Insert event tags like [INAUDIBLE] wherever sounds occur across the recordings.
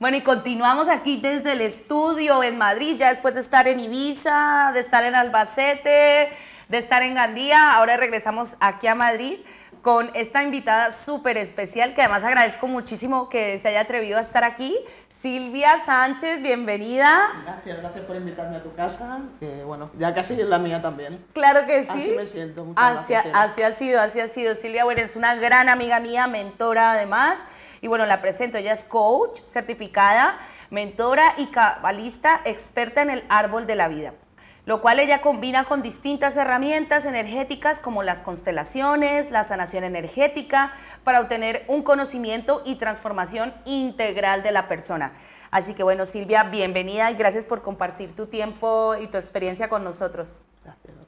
Bueno, y continuamos aquí desde el estudio en Madrid, ya después de estar en Ibiza, de estar en Albacete, de estar en Gandía, ahora regresamos aquí a Madrid con esta invitada súper especial, que además agradezco muchísimo que se haya atrevido a estar aquí. Silvia Sánchez, bienvenida. Gracias, gracias por invitarme a tu casa, que bueno, ya casi es la mía también. Claro que sí. Así me siento, muchas Así, gracias. así ha sido, así ha sido. Silvia, bueno, es una gran amiga mía, mentora además. Y bueno, la presento, ella es coach, certificada, mentora y cabalista, experta en el árbol de la vida. Lo cual ella combina con distintas herramientas energéticas como las constelaciones, la sanación energética, para obtener un conocimiento y transformación integral de la persona. Así que bueno, Silvia, bienvenida y gracias por compartir tu tiempo y tu experiencia con nosotros. Gracias.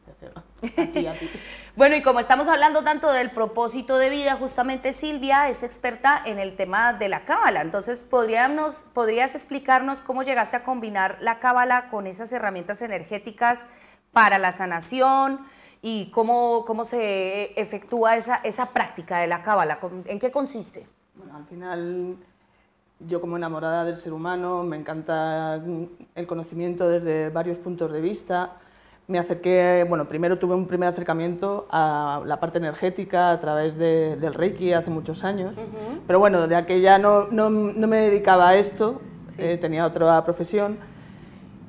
A ti, a ti. [LAUGHS] Bueno, y como estamos hablando tanto del propósito de vida, justamente Silvia es experta en el tema de la cábala. Entonces, ¿podríamos, ¿podrías explicarnos cómo llegaste a combinar la cábala con esas herramientas energéticas para la sanación y cómo, cómo se efectúa esa, esa práctica de la cábala? ¿En qué consiste? Bueno, al final, yo como enamorada del ser humano, me encanta el conocimiento desde varios puntos de vista. Me acerqué, bueno, primero tuve un primer acercamiento a la parte energética a través de- del Reiki hace muchos años, pero bueno, de aquella no, no, no me dedicaba a esto, Sí. eh, tenía otra profesión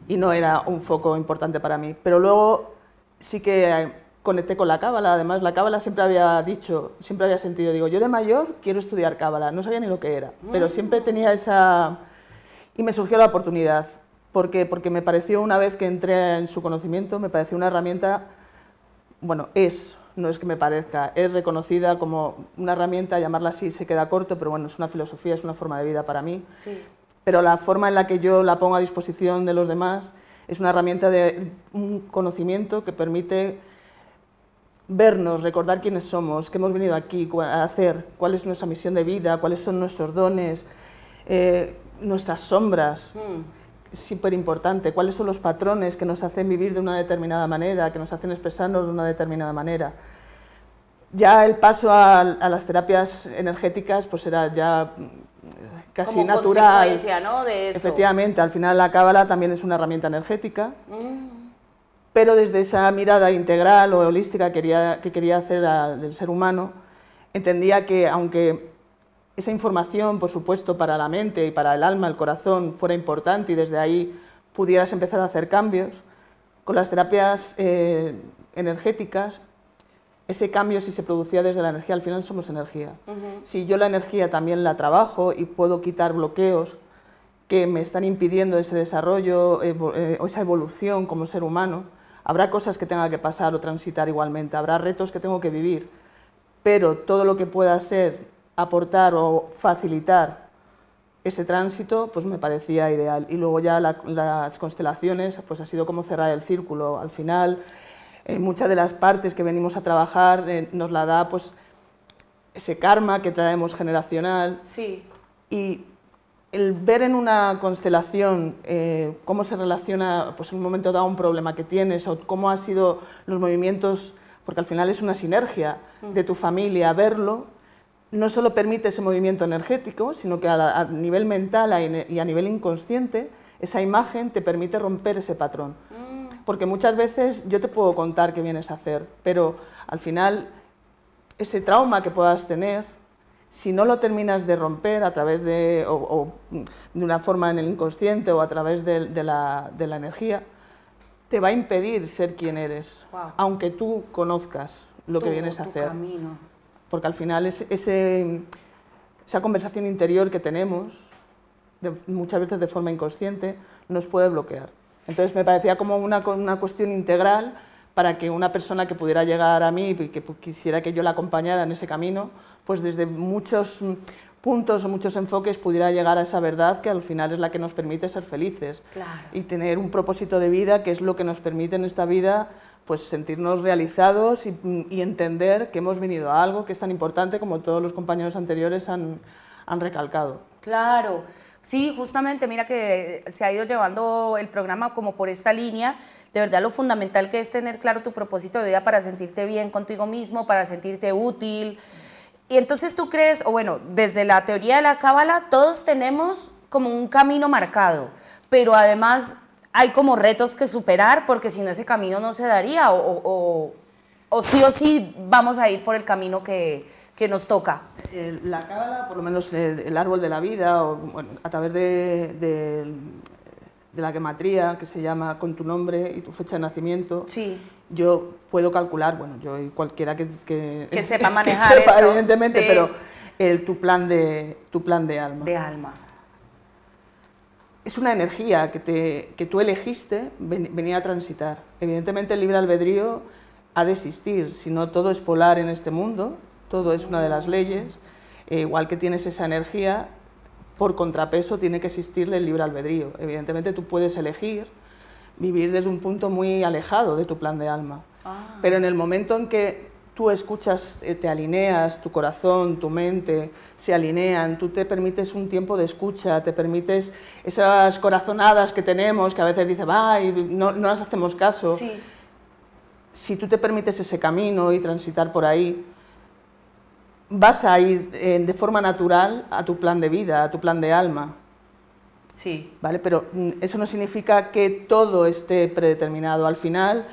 y no era un foco importante para mí. Pero luego sí que eh, conecté con la cábala, además la cábala siempre había dicho, siempre había sentido, digo, yo de mayor quiero estudiar cábala, no sabía ni lo que era, pero siempre tenía esa... Y me surgió la oportunidad, porque, porque me pareció una vez que entré en su conocimiento, me pareció una herramienta, bueno, es, no es que me parezca, es reconocida como una herramienta, llamarla así se queda corto, pero bueno, es una filosofía, es una forma de vida para mí. Sí. pero la forma en la que yo la pongo a disposición de los demás es una herramienta de un conocimiento que permite vernos, recordar quiénes somos, qué hemos venido aquí a hacer, cuál es nuestra misión de vida, cuáles son nuestros dones, eh, nuestras sombras, súper importante, cuáles son los patrones que nos hacen vivir de una determinada manera, que nos hacen expresarnos de una determinada manera. Ya el paso a, a las terapias energéticas pues era ya mm, casi Como natural. consecuencia, ¿no? De eso. Efectivamente, al final la cábala también es una herramienta energética, Mm. pero desde esa mirada integral o holística quería, que quería hacer a- del ser humano, entendía que aunque esa información, por supuesto, para la mente y para el alma, el corazón, fuera importante y desde ahí pudieras empezar a hacer cambios, con las terapias eh, energéticas, ese cambio si se producía desde la energía, al final somos energía. Si yo la energía también la trabajo y puedo quitar bloqueos que me están impidiendo ese desarrollo evo- eh, o esa evolución como ser humano, habrá cosas que tenga que pasar o transitar igualmente, habrá retos que tengo que vivir, pero todo lo que pueda ser aportar o facilitar ese tránsito, pues me parecía ideal. Y luego ya la- las constelaciones, pues ha sido como cerrar el círculo. Al final, eh, muchas de las partes que venimos a trabajar eh, nos la da pues ese karma que traemos generacional Sí. y el ver en una constelación eh, cómo se relaciona pues, en un momento dado un problema que tienes o cómo han sido los movimientos, porque al final es una sinergia de tu familia, verlo, no solo permite ese movimiento energético, sino que a, la- a nivel mental a- y a nivel inconsciente, esa imagen te permite romper ese patrón. Porque muchas veces yo te puedo contar qué vienes a hacer, pero al final ese trauma que puedas tener, si no lo terminas de romper a través de, o, o de una forma en el inconsciente o a través de, de la, de la energía, te va a impedir ser quien eres, aunque tú conozcas lo que vienes a hacer. camino. Porque al final es, ese, esa conversación interior que tenemos, de- muchas veces de forma inconsciente, nos puede bloquear. Entonces me parecía como una, una cuestión integral para que una persona que pudiera llegar a mí y que quisiera que yo la acompañara en ese camino, pues desde muchos puntos o muchos enfoques pudiera llegar a esa verdad que al final es la que nos permite ser felices Claro. y tener un propósito de vida que es lo que nos permite en esta vida pues sentirnos realizados y, entender que hemos venido a algo que es tan importante como todos los compañeros anteriores han, han recalcado. Claro, sí, justamente, mira que se ha ido llevando el programa como por esta línea. De verdad, lo fundamental que es tener claro tu propósito de vida para sentirte bien contigo mismo, para sentirte útil. Y entonces tú crees, o bueno, desde la teoría de la cábala, todos tenemos como un camino marcado, pero además hay como retos que superar porque si no ese camino no se daría o, o, sí o sí vamos a ir por el camino que, que nos toca. La cábala, por lo menos el, árbol de la vida, o, a través de, de, la gematría que se llama con tu nombre y tu fecha de nacimiento, sí. yo puedo calcular, bueno, yo y cualquiera que, que, [LAUGHS] sepa manejar esto, evidentemente, pero el, tu, plan de, tu plan de alma. De alma es una energía que, te, que tú elegiste venir a transitar. Evidentemente el libre albedrío ha de existir, si no todo es polar en este mundo, todo es una de las leyes, eh, igual que tienes esa energía, por contrapeso tiene que existir el libre albedrío. Evidentemente tú puedes elegir vivir desde un punto muy alejado de tu plan de alma, ah. pero en el momento en que tú escuchas, eh, te alineas, tu corazón, tu mente se alinean, tú te permites un tiempo de escucha, te permites esas corazonadas que tenemos, que a veces dice, va, y no, no las hacemos caso. Si tú te permites ese camino y transitar por ahí, vas a ir eh, de forma natural a tu plan de vida, a tu plan de alma. Sí. ¿Vale? Pero mm, eso no significa que todo esté predeterminado. Al final,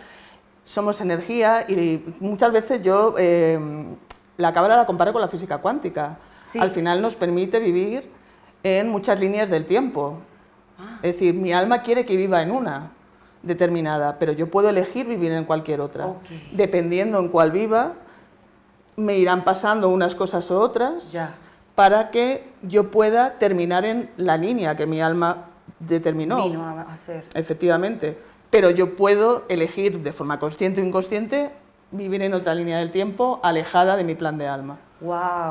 somos energía y muchas veces yo eh, la cábala la comparo con la física cuántica. Al final nos permite vivir en muchas líneas del tiempo. Ah. Es decir, mi alma quiere que viva en una determinada, pero yo puedo elegir vivir en cualquier otra. Dependiendo en cuál viva, me irán pasando unas cosas u otras para que yo pueda terminar en la línea que mi alma determinó. Vino a ser. Efectivamente pero yo puedo elegir de forma consciente o inconsciente vivir en otra línea del tiempo alejada de mi plan de alma.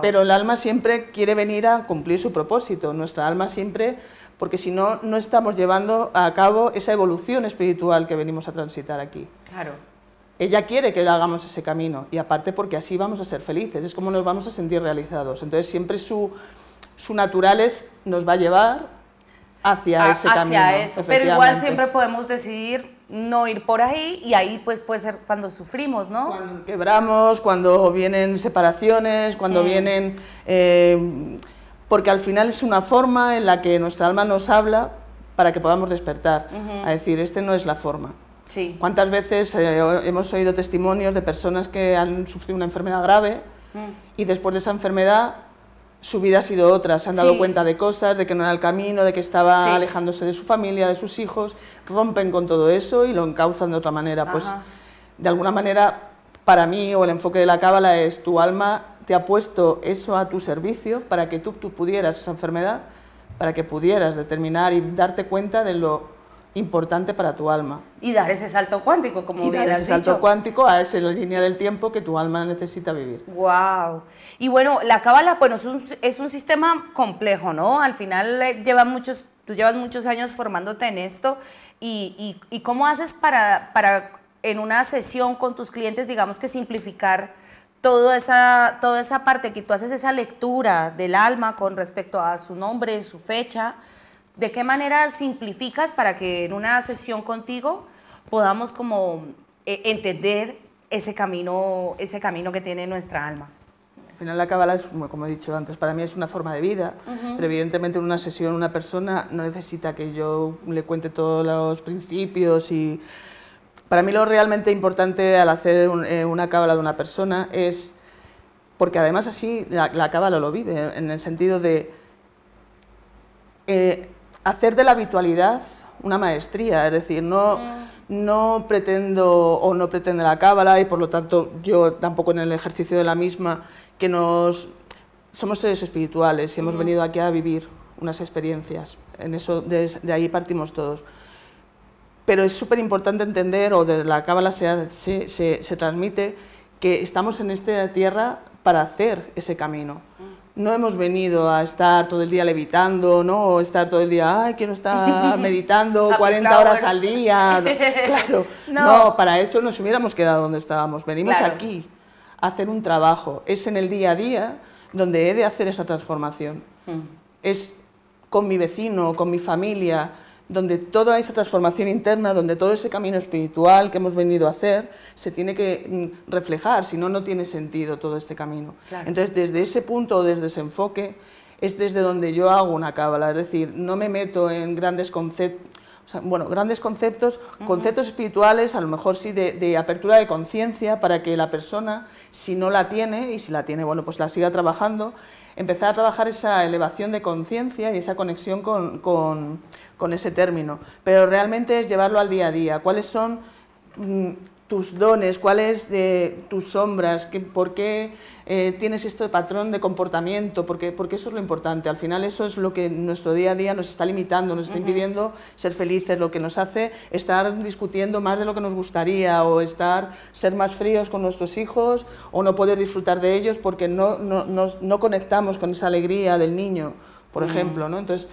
Pero el alma siempre quiere venir a cumplir su propósito, nuestra alma siempre, porque si no, no estamos llevando a cabo esa evolución espiritual que venimos a transitar aquí. Claro. Ella quiere que hagamos ese camino y aparte porque así vamos a ser felices, es como nos vamos a sentir realizados. Entonces siempre su, su naturales nos va a llevar hacia ese camino. Hacia eso, pero igual siempre podemos decidir no ir por ahí y ahí pues puede ser cuando sufrimos, ¿no? Cuando quebramos, cuando vienen separaciones, cuando mm. vienen... Eh, porque al final es una forma en la que nuestra alma nos habla para que podamos despertar, a decir, este no es la forma. Sí. ¿Cuántas veces eh, hemos oído testimonios de personas que han sufrido una enfermedad grave mm. y después de esa enfermedad su vida ha sido otra, se han dado cuenta de cosas, de que no era el camino, de que estaba alejándose de su familia, de sus hijos, rompen con todo eso y lo encauzan de otra manera. Pues de alguna manera, para mí, o el enfoque de la cábala es tu alma te ha puesto eso a tu servicio para que tú, tú pudieras esa enfermedad, para que pudieras determinar y darte cuenta de lo importante para tu alma. Y dar ese salto cuántico, como y dar ese salto cuántico a esa línea del tiempo que tu alma necesita vivir. Wow. Y bueno, la cábala, bueno, es un, es un sistema complejo, ¿no? Al final eh, muchos, tú llevas muchos años formándote en esto y, y, y cómo haces para, para en una sesión con tus clientes, digamos que simplificar toda esa, toda esa parte que tú haces esa lectura del alma con respecto a su nombre, su fecha, ¿De qué manera simplificas para que en una sesión contigo podamos como eh, entender ese camino, ese camino que tiene nuestra alma? Al final la cábala es, como he dicho antes, para mí es una forma de vida, pero evidentemente en una sesión una persona no necesita que yo le cuente todos los principios y... Para mí lo realmente importante al hacer eh, una cábala de una persona es, porque además así la, cábala lo vive, en el sentido de... Eh, hacer de la habitualidad una maestría, es decir, no, mm. no pretendo o no pretende la cábala y por lo tanto yo tampoco en el ejercicio de la misma, que nos somos seres espirituales y hemos venido aquí a vivir unas experiencias, en eso, de, ahí partimos todos. Pero es súper importante entender, o de la cábala se, se, se, transmite, que estamos en esta tierra para hacer ese camino no hemos venido a estar todo el día levitando, ¿no? O estar todo el día, ay, quiero estar [LAUGHS] meditando 40 horas al día. [LAUGHS] Claro, no. para eso nos hubiéramos quedado donde estábamos. Venimos aquí a hacer un trabajo. Es en el día a día donde he de hacer esa transformación. Mm. Es con mi vecino, con mi familia, donde toda esa transformación interna, donde todo ese camino espiritual que hemos venido a hacer, se tiene que mm, reflejar, si no, no tiene sentido todo este camino. Entonces, desde ese punto, desde ese enfoque, es desde donde yo hago una cábala, es decir, no me meto en grandes conceptos, bueno, grandes conceptos, conceptos espirituales, a lo mejor sí de, apertura de conciencia para que la persona, si no la tiene, y si la tiene, bueno, pues la siga trabajando, empezar a trabajar esa elevación de conciencia y esa conexión con, con, ese término. Pero realmente es llevarlo al día a día. ¿Cuáles son mm, tus dones, cuáles de tus sombras, por qué eh, tienes este patrón de comportamiento, porque, porque eso es lo importante. Al final eso es lo que nuestro día a día nos está limitando, nos está impidiendo ser felices, lo que nos hace estar discutiendo más de lo que nos gustaría o estar, ser más fríos con nuestros hijos o no poder disfrutar de ellos porque no, no, no conectamos con esa alegría del niño, por ejemplo. ¿no? Entonces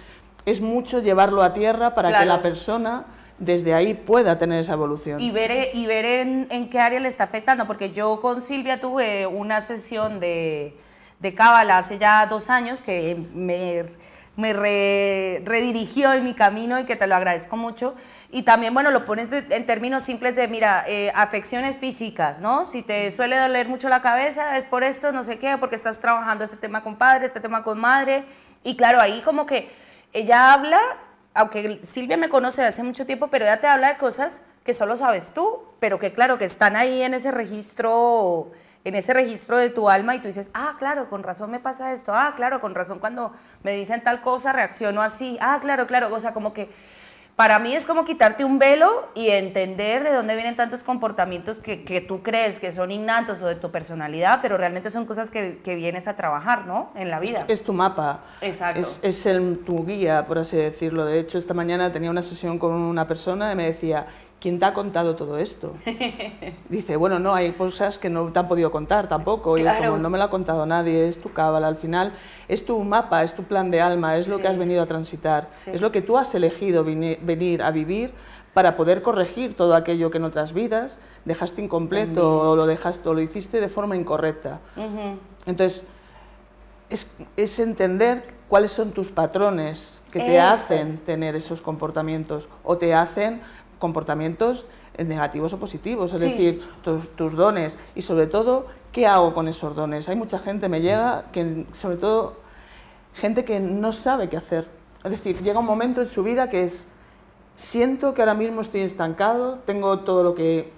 es mucho llevarlo a tierra para que la persona desde ahí pueda tener esa evolución. Y ver, y ver en, qué área le está afectando, porque yo con Silvia tuve una sesión de, de Cábala hace ya dos años que me, me redirigió en mi camino y que te lo agradezco mucho. Y también, bueno, lo pones en términos simples de, mira, eh, afecciones físicas, ¿no? Si te suele doler mucho la cabeza, es por esto, no sé qué, porque estás trabajando este tema con padre, este tema con madre. Y claro, ahí como que ella habla aunque Silvia me conoce hace mucho tiempo, pero ella te habla de cosas que solo sabes tú, pero que claro, que están ahí en ese registro, en ese registro de tu alma y tú dices, ah, claro, con razón me pasa esto, ah, claro, con razón cuando me dicen tal cosa reacciono así, ah, claro, claro, o sea, como que para mí es como quitarte un velo y entender de dónde vienen tantos comportamientos que, que, tú crees que son innatos o de tu personalidad, pero realmente son cosas que, que vienes a trabajar, ¿no? En la vida. Es, tu mapa. Exacto. Es, es el, tu guía, por así decirlo. De hecho, esta mañana tenía una sesión con una persona y me decía, ¿quién te ha contado todo esto? [LAUGHS] Dice, bueno, no, hay cosas que no te han podido contar tampoco. Y como no me lo ha contado nadie, es tu cábala, al final es tu mapa, es tu plan de alma, es lo que has venido a transitar, es lo que tú has elegido venir a vivir para poder corregir todo aquello que en otras vidas dejaste incompleto o lo dejaste o lo hiciste de forma incorrecta. Entonces, es, entender cuáles son tus patrones que te hacen tener esos comportamientos o te hacen comportamientos negativos o positivos, es decir, tus, dones y sobre todo, ¿qué hago con esos dones? Hay mucha gente, me llega, que sobre todo gente que no sabe qué hacer. Es decir, llega un momento en su vida que es, siento que ahora mismo estoy estancado, tengo todo lo que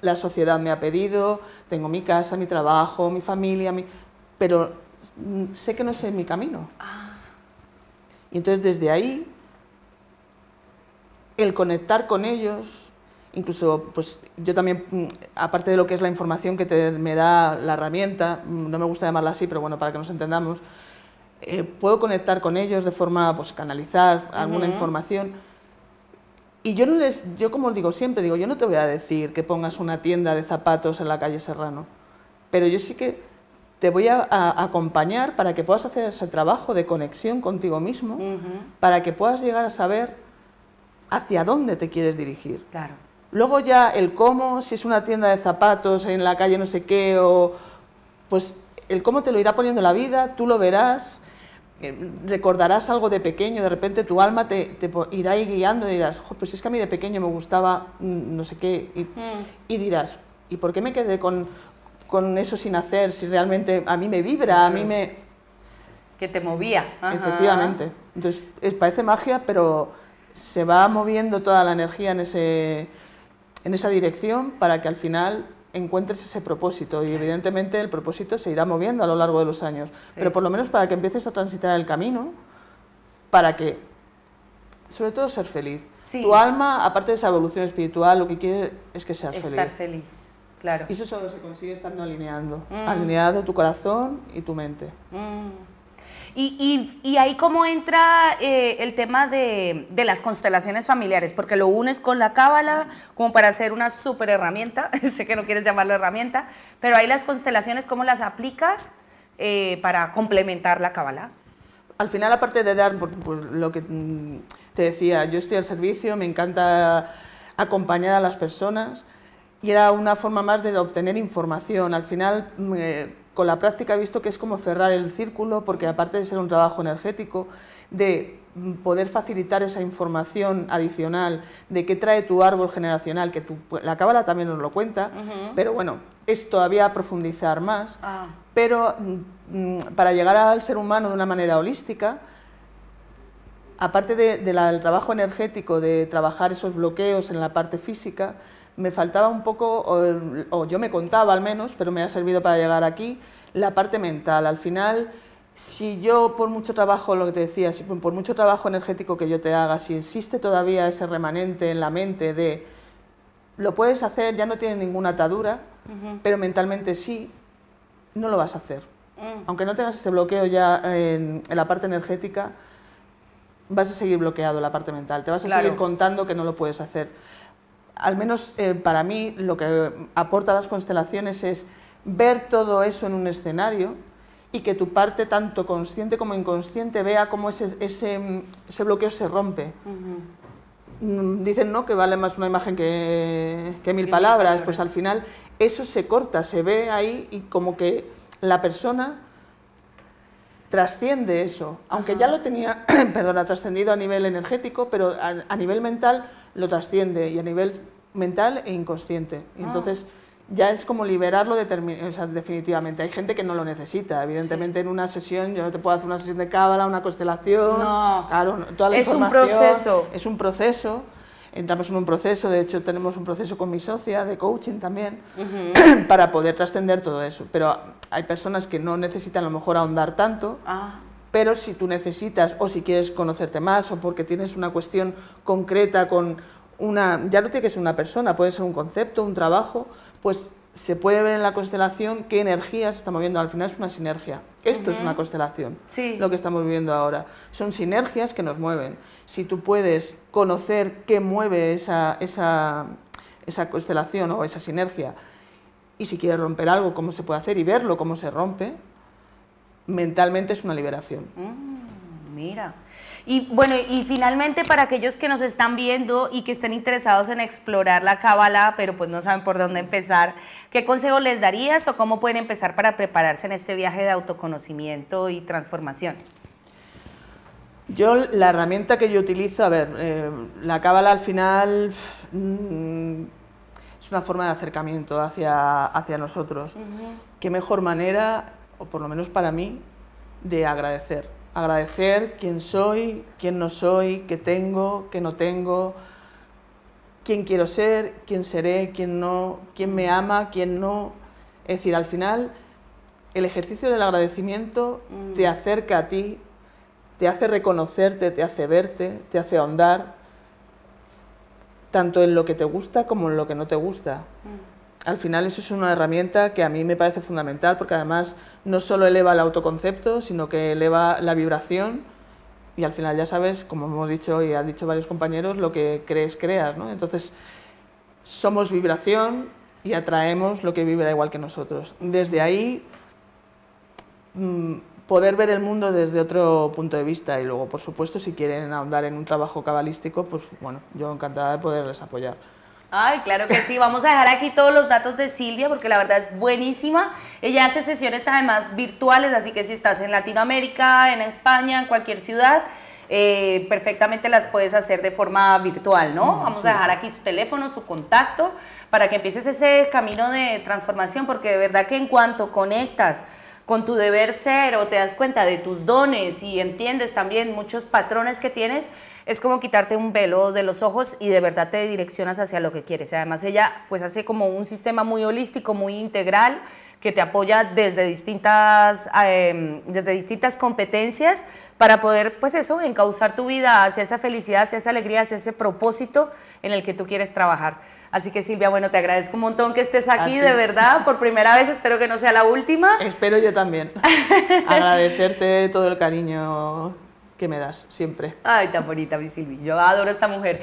la sociedad me ha pedido, tengo mi casa, mi trabajo, mi familia, pero sé que no sé mi camino. Ah. Y entonces desde ahí el conectar con ellos, incluso pues yo también, mm, aparte de lo que es la información que te, me da la herramienta, mm, no me gusta llamarla así, pero bueno, para que nos entendamos, eh, puedo conectar con ellos de forma, pues canalizar alguna información. Y yo no les, yo como digo siempre, digo, yo no te voy a decir que pongas una tienda de zapatos en la calle Serrano, pero yo sí que te voy a, acompañar para que puedas hacer ese trabajo de conexión contigo mismo, para que puedas llegar a saber hacia dónde te quieres dirigir. Claro. Luego ya el cómo, si es una tienda de zapatos en la calle no sé qué, o pues el cómo te lo irá poniendo la vida, tú lo verás, eh, recordarás algo de pequeño, de repente tu alma te, irá guiando y dirás, pues es que a mí de pequeño me gustaba mm, no sé qué, mm. y, dirás, ¿y por qué me quedé con, con, eso sin hacer si realmente a mí me vibra, a mí me... Que te movía. Efectivamente. Entonces, parece magia, pero se va moviendo toda la energía en, ese, en esa dirección para que al final encuentres ese propósito y evidentemente el propósito se irá moviendo a lo largo de los años, pero por lo menos para que empieces a transitar el camino, para que, sobre todo, ser feliz. Tu alma, aparte de esa evolución espiritual, lo que quiere es que seas feliz. Estar feliz, claro. Y eso solo se consigue estando alineando, mm. alineado tu corazón y tu mente. Mm. Y, y, ahí cómo entra eh, el tema de, de, las constelaciones familiares, porque lo unes con la cábala como para hacer una súper herramienta, [LAUGHS] sé que no quieres llamarlo herramienta, pero ahí las constelaciones, ¿cómo las aplicas eh, para complementar la cábala? Al final, aparte de dar, por, lo que mm, te decía, yo estoy al servicio, me encanta acompañar a las personas y era una forma más de obtener información. Al final... Mm, eh, con la práctica he visto que es como cerrar el círculo, porque aparte de ser un trabajo energético, de poder facilitar esa información adicional de qué trae tu árbol generacional, que tu, la cábala también nos lo cuenta, pero bueno, es todavía profundizar más. Ah. pero mm, para llegar al ser humano de una manera holística, aparte del trabajo energético, de trabajar esos bloqueos en la parte física, me faltaba un poco, o, yo me contaba al menos, pero me ha servido para llegar aquí, la parte mental. Al final, si yo por mucho trabajo, lo que te decía, si por mucho trabajo energético que yo te haga, si existe todavía ese remanente en la mente de lo puedes hacer, ya no tiene ninguna atadura, pero mentalmente sí, no lo vas a hacer. Mm. Aunque no tengas ese bloqueo ya en, la parte energética, vas a seguir bloqueado la parte mental, te vas a seguir contando que no lo puedes hacer. Al menos eh, para mí lo que aporta las constelaciones es ver todo eso en un escenario y que tu parte, tanto consciente como inconsciente, vea cómo ese, ese, ese bloqueo se rompe. Mm, dicen ¿no? que vale más una imagen que, que mil palabras, pues al final eso se corta, se ve ahí y como que la persona trasciende eso, aunque ya lo tenía, [CLEARS THROAT] perdona, trascendido a nivel energético, pero a, nivel mental lo trasciende y a nivel mental e inconsciente. Ah. entonces ya es como liberarlo definitivamente. Hay gente que no lo necesita. Evidentemente, en una sesión, yo no te puedo hacer una sesión de cábala, una constelación. No, claro, toda la es un proceso. Es un proceso. Entramos en un proceso, de hecho, tenemos un proceso con mi socia de coaching también, [CLEARS THROAT] para poder trascender todo eso. Pero hay personas que no necesitan a lo mejor ahondar tanto. Ah. Pero si tú necesitas o si quieres conocerte más o porque tienes una cuestión concreta con una, ya no tiene que ser una persona, puede ser un concepto, un trabajo, pues se puede ver en la constelación qué energía se está moviendo. Al final es una sinergia. Esto es una constelación, sí. lo que estamos viviendo ahora. Son sinergias que nos mueven. Si tú puedes conocer qué mueve esa, esa, esa constelación o esa sinergia, y si quieres romper algo, cómo se puede hacer y verlo, cómo se rompe, mentalmente es una liberación. Mm, mira. Y bueno, y finalmente para aquellos que nos están viendo y que estén interesados en explorar la cábala, pero pues no saben por dónde empezar, ¿qué consejo les darías o cómo pueden empezar para prepararse en este viaje de autoconocimiento y transformación? Yo, la herramienta que yo utilizo, a ver, eh, la cábala al final mm, es una forma de acercamiento hacia, hacia nosotros. ¿Qué mejor manera, o por lo menos para mí, de agradecer? Agradecer quién soy, quién no soy, qué tengo, qué no tengo, quién quiero ser, quién seré, quién no, quién me ama, quién no. Es decir, al final el ejercicio del agradecimiento mm. te acerca a ti, te hace reconocerte, te hace verte, te hace ahondar, tanto en lo que te gusta como en lo que no te gusta. Mm al final eso es una herramienta que a mí me parece fundamental porque además no solo eleva el autoconcepto, sino que eleva la vibración y al final ya sabes, como hemos dicho y han dicho varios compañeros, lo que crees, creas. ¿no? Entonces, somos vibración y atraemos lo que vibra igual que nosotros. Desde ahí, mm, poder ver el mundo desde otro punto de vista y luego, por supuesto, si quieren ahondar en un trabajo cabalístico, pues bueno, yo encantada de poderles apoyar. Ay, claro que sí. Vamos a dejar aquí todos los datos de Silvia porque la verdad es buenísima. Ella hace sesiones además virtuales, así que si estás en Latinoamérica, en España, en cualquier ciudad, eh, perfectamente las puedes hacer de forma virtual, ¿no? Mm, Vamos a dejar aquí su teléfono, su contacto, para que empieces ese camino de transformación, porque de verdad que en cuanto conectas con tu deber ser o te das cuenta de tus dones y entiendes también muchos patrones que tienes, es como quitarte un velo de los ojos y de verdad te direccionas hacia lo que quieres. Además, ella pues hace como un sistema muy holístico, muy integral, que te apoya desde distintas, em, desde distintas competencias para poder, pues eso, encauzar tu vida hacia esa felicidad, hacia esa alegría, hacia ese propósito en el que tú quieres trabajar. Así que Silvia, bueno, te agradezco un montón que estés aquí, de verdad, por primera vez, espero que no sea la última. Espero yo también. [LAUGHS] Agradecerte todo el cariño que me das siempre. Ay, tan bonita mi Silvi. Yo adoro a esta mujer.